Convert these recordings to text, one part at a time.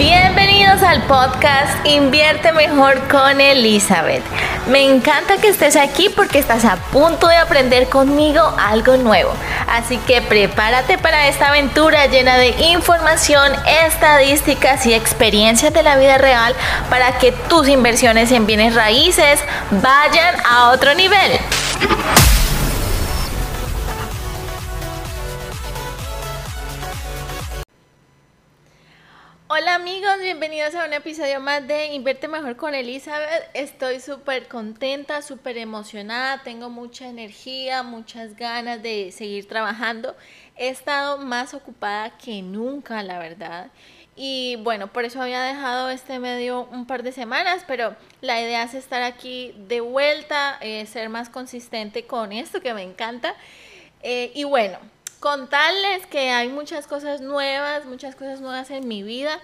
Bienvenidos al podcast Invierte Mejor con Elizabeth. Me encanta que estés aquí porque estás a punto de aprender conmigo algo nuevo. Así que prepárate para esta aventura llena de información, estadísticas y experiencias de la vida real para que tus inversiones en bienes raíces vayan a otro nivel. Hola amigos, bienvenidos a un episodio más de Invierte Mejor con Elizabeth. Estoy súper contenta, súper emocionada, tengo mucha energía, muchas ganas de seguir trabajando. He estado más ocupada que nunca, la verdad. Y bueno, por eso había dejado este medio un par de semanas, pero la idea es estar aquí de vuelta, eh, ser más consistente con esto que me encanta. Eh, y bueno, contarles que hay muchas cosas nuevas, muchas cosas nuevas en mi vida.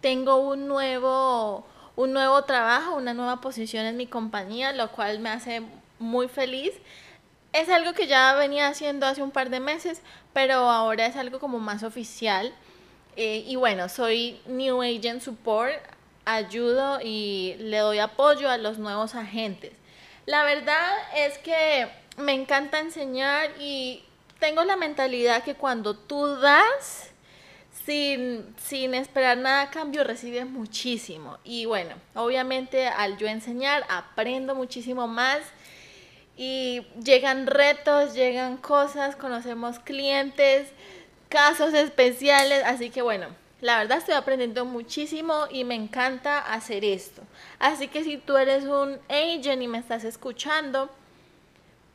Tengo un nuevo, un nuevo trabajo, una nueva posición en mi compañía, lo cual me hace muy feliz. Es algo que ya venía haciendo hace un par de meses, pero ahora es algo como más oficial. Eh, y bueno, soy New Agent Support, ayudo y le doy apoyo a los nuevos agentes. La verdad es que me encanta enseñar y tengo la mentalidad que cuando tú das sin, sin esperar nada a cambio, recibes muchísimo. Y bueno, obviamente al yo enseñar, aprendo muchísimo más. Y llegan retos, llegan cosas, conocemos clientes, casos especiales. Así que bueno, la verdad estoy aprendiendo muchísimo y me encanta hacer esto. Así que si tú eres un agent y me estás escuchando,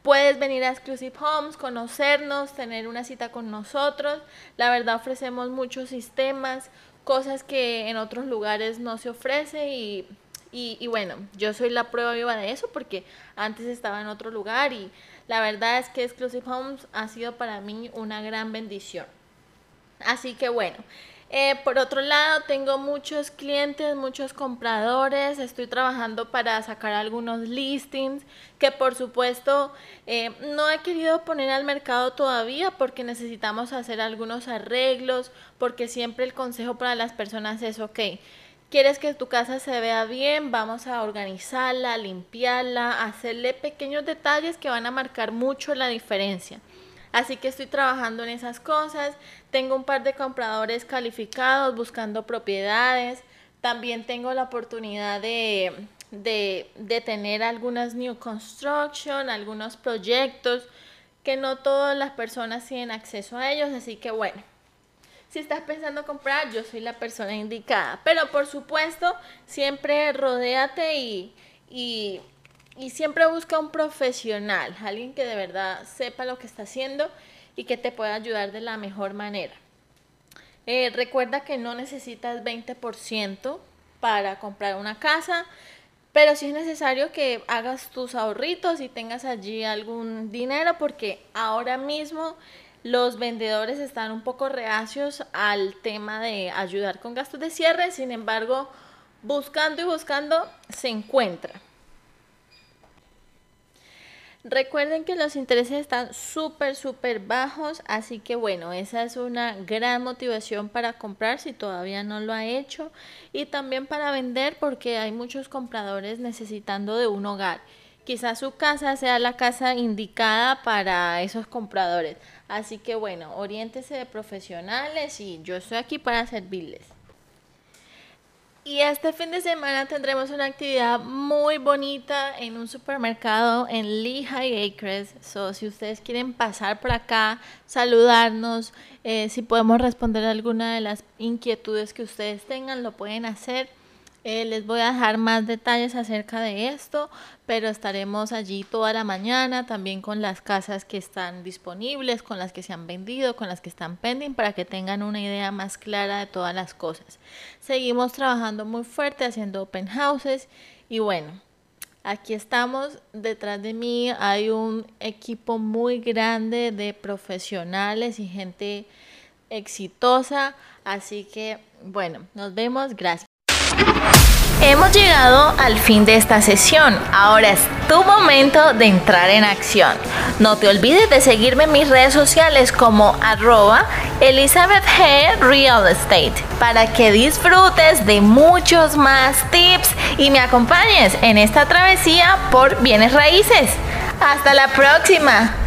Puedes venir a Exclusive Homes, conocernos, tener una cita con nosotros. La verdad ofrecemos muchos sistemas, cosas que en otros lugares no se ofrece y, y, bueno, yo soy la prueba viva de eso porque antes estaba en otro lugar y la verdad es que Exclusive Homes ha sido para mí una gran bendición. Así que bueno, eh, por otro lado, tengo muchos clientes, muchos compradores, estoy trabajando para sacar algunos listings que por supuesto eh, no he querido poner al mercado todavía porque necesitamos hacer algunos arreglos, porque siempre el consejo para las personas es, ok, quieres que tu casa se vea bien, vamos a organizarla, limpiarla, hacerle pequeños detalles que van a marcar mucho la diferencia. Así que estoy trabajando en esas cosas. Tengo un par de compradores calificados buscando propiedades. También tengo la oportunidad de, de, tener algunas new construction, algunos proyectos que no todas las personas tienen acceso a ellos. Así que bueno, si estás pensando comprar, yo soy la persona indicada. Pero por supuesto, siempre rodéate y, y y siempre busca un profesional, alguien que de verdad sepa lo que está haciendo y que te pueda ayudar de la mejor manera. Eh, recuerda que no necesitas 20% para comprar una casa, pero sí es necesario que hagas tus ahorritos y tengas allí algún dinero porque ahora mismo los vendedores están un poco reacios al tema de ayudar con gastos de cierre, sin embargo, buscando y buscando se encuentra. Recuerden que los intereses están súper, súper bajos, así que bueno, esa es una gran motivación para comprar si todavía no lo ha hecho y también para vender porque hay muchos compradores necesitando de un hogar. Quizás su casa sea la casa indicada para esos compradores. Así que bueno, oriéntese de profesionales y yo estoy aquí para servirles. Y este fin de semana tendremos una actividad muy bonita en un supermercado en Lehigh Acres. So, si ustedes quieren pasar por acá, saludarnos, eh, si podemos responder alguna de las inquietudes que ustedes tengan, lo pueden hacer. Eh, les voy a dejar más detalles acerca de esto, pero estaremos allí toda la mañana también con las casas que están disponibles, con las que se han vendido, con las que están pending, para que tengan una idea más clara de todas las cosas. Seguimos trabajando muy fuerte haciendo open houses y bueno, aquí estamos, detrás de mí hay un equipo muy grande de profesionales y gente exitosa, así que bueno, nos vemos, gracias. Hemos llegado al fin de esta sesión. Ahora es tu momento de entrar en acción. No te olvides de seguirme en mis redes sociales como arroba Elizabeth G. Real Estate para que disfrutes de muchos más tips y me acompañes en esta travesía por bienes raíces. Hasta la próxima.